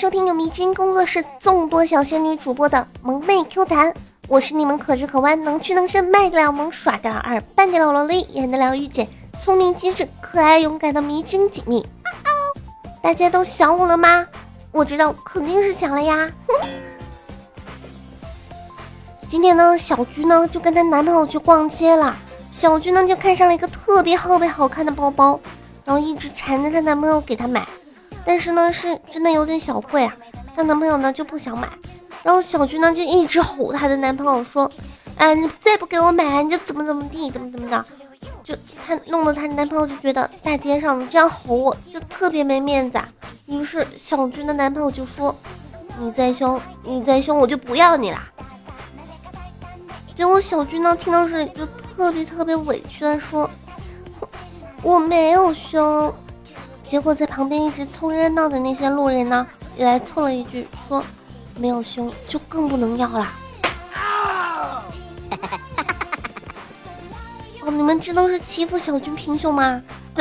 收听由迷之音工作室众多小仙女主播的萌妹 Q 弹，我是你们可直可弯、能屈能伸、卖得了萌、耍得了二、扮得了萝莉、演得了御姐、聪明机智、可爱勇敢的迷之音锦觅。大家都想我了吗？我知道肯定是想了呀。今天呢，小菊呢就跟她男朋友去逛街了。小菊呢就看上了一个特别特别好看的包包，然后一直缠着她男朋友给她买。但是呢，是真的有点小贵啊。她男朋友呢就不想买，然后小菊呢就一直吼她的男朋友说：“哎，你再不给我买，你就怎么怎么地，怎么怎么的。”就她弄得她男朋友就觉得大街上这样吼我就特别没面子。于是小菊的男朋友就说：“你再凶，你再凶，我就不要你啦。”结果小菊呢听到这里就特别特别委屈的说：“我没有凶。”结果在旁边一直凑热闹的那些路人呢，也来凑了一句说：“没有胸就更不能要了。哦，你们这都是欺负小军平胸吗？不，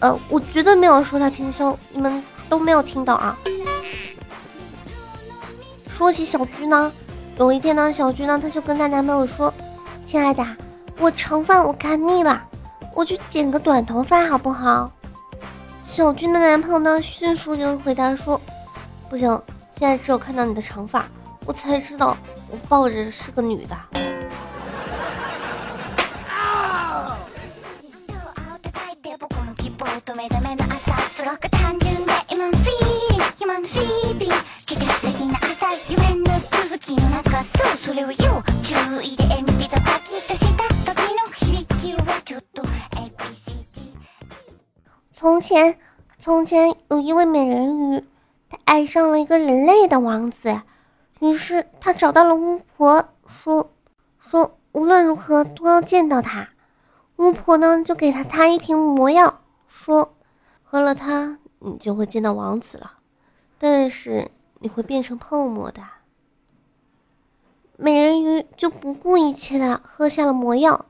呃，我绝对没有说他平胸，你们都没有听到啊。说起小军呢，有一天呢，小军呢，他就跟她男朋友说：“亲爱的，我长发我看腻了，我去剪个短头发好不好？”小军的男朋友呢，迅速就回答说：“不行，现在只有看到你的长发，我才知道我抱着是个女的。”从前，从前有一位美人鱼，她爱上了一个人类的王子，于是她找到了巫婆，说说无论如何都要见到他。巫婆呢就给他他一瓶魔药，说喝了它你就会见到王子了，但是你会变成泡沫的。美人鱼就不顾一切的喝下了魔药，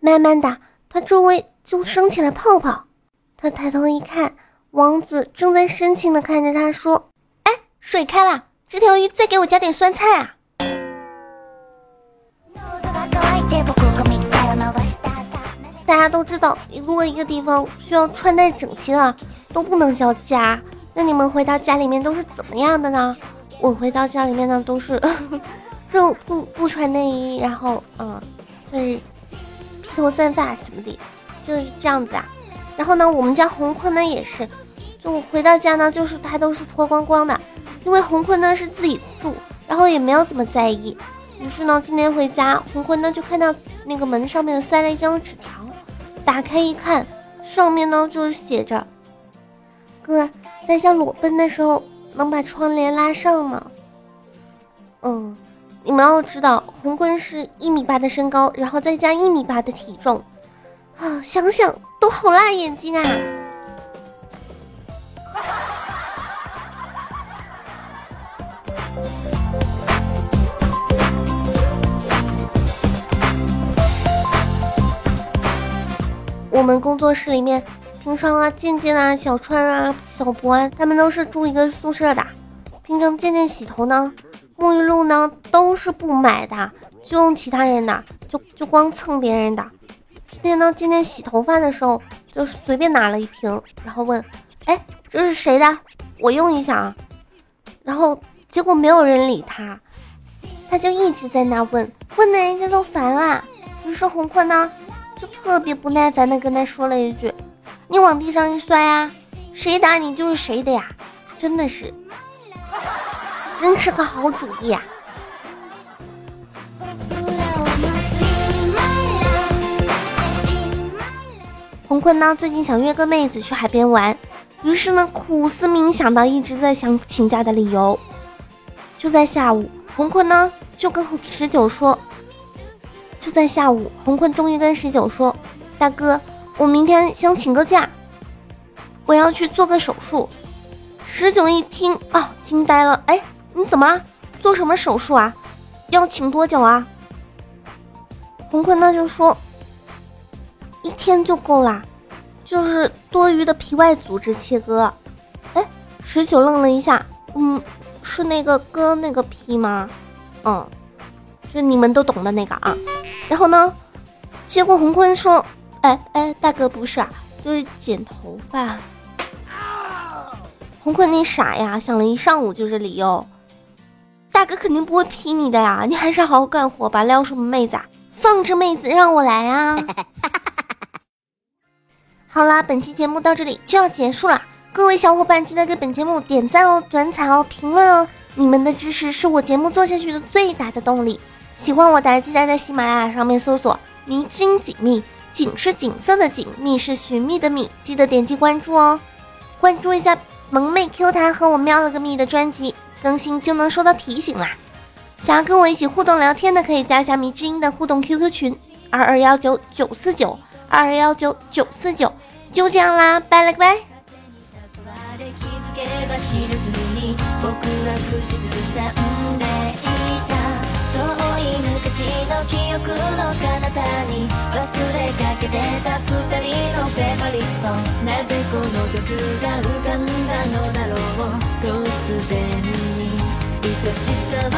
慢慢的，她周围就升起了泡泡。他抬头一看，王子正在深情的看着他，说：“哎，水开了，这条鱼再给我加点酸菜啊！”大家都知道，如果一个地方需要穿戴整齐的，都不能叫家。那你们回到家里面都是怎么样的呢？我回到家里面呢，都是 就不不穿内衣，然后嗯，就是披头散发什么的，就是这样子啊。然后呢，我们家红坤呢也是，就我回到家呢，就是他都是脱光光的，因为红坤呢是自己住，然后也没有怎么在意。于是呢，今天回家，红坤呢就看到那个门上面塞了一张纸条，打开一看，上面呢就写着：“哥，在下裸奔的时候能把窗帘拉上吗？”嗯，你们要知道，红坤是一米八的身高，然后再加一米八的体重。啊，想想都好辣眼睛啊！我们工作室里面，平常啊，健健啊，小川啊，小博啊，他们都是住一个宿舍的。平常健健洗头呢，沐浴露呢，都是不买的，就用其他人的，就就光蹭别人的。今天呢，今天洗头发的时候，就随便拿了一瓶，然后问：“哎，这是谁的？我用一下啊。”然后结果没有人理他，他就一直在那问，问的人家都烦了。于是红坤呢，就特别不耐烦的跟他说了一句：“你往地上一摔啊，谁打你就是谁的呀！”真的是，真是个好主意啊！红坤呢，最近想约个妹子去海边玩，于是呢，苦思冥想到一直在想请假的理由。就在下午，红坤呢就跟十九说：“就在下午，红坤终于跟十九说，大哥，我明天想请个假，我要去做个手术。”十九一听啊，惊呆了，哎，你怎么了？做什么手术啊？要请多久啊？红坤呢就说。天就够啦，就是多余的皮外组织切割。哎，十九愣了一下，嗯，是那个割那个皮吗？嗯，就你们都懂的那个啊。然后呢，结果洪坤说：“哎哎，大哥不是啊，就是剪头发。”洪坤你傻呀，想了一上午就是理由。大哥肯定不会劈你的呀，你还是好好干活吧。撩什么妹子啊？放着妹子让我来啊！好啦，本期节目到这里就要结束了。各位小伙伴，记得给本节目点赞哦、转采哦、评论哦，你们的支持是我节目做下去的最大的动力。喜欢我的，记得在喜马拉雅上面搜索“迷之音锦觅”，锦是锦色的锦，觅是寻觅的觅，记得点击关注哦。关注一下萌妹 Q 弹和我喵了个咪的专辑，更新就能收到提醒啦。想要跟我一起互动聊天的，可以加一下迷之音的互动 QQ 群：二二幺九九四九二二幺九九四九。就这样啦，拜了个拜。の記憶の彼方に忘れかけてた二人のフェバリットなぜこの曲が浮かんだのだろう突然に愛しさは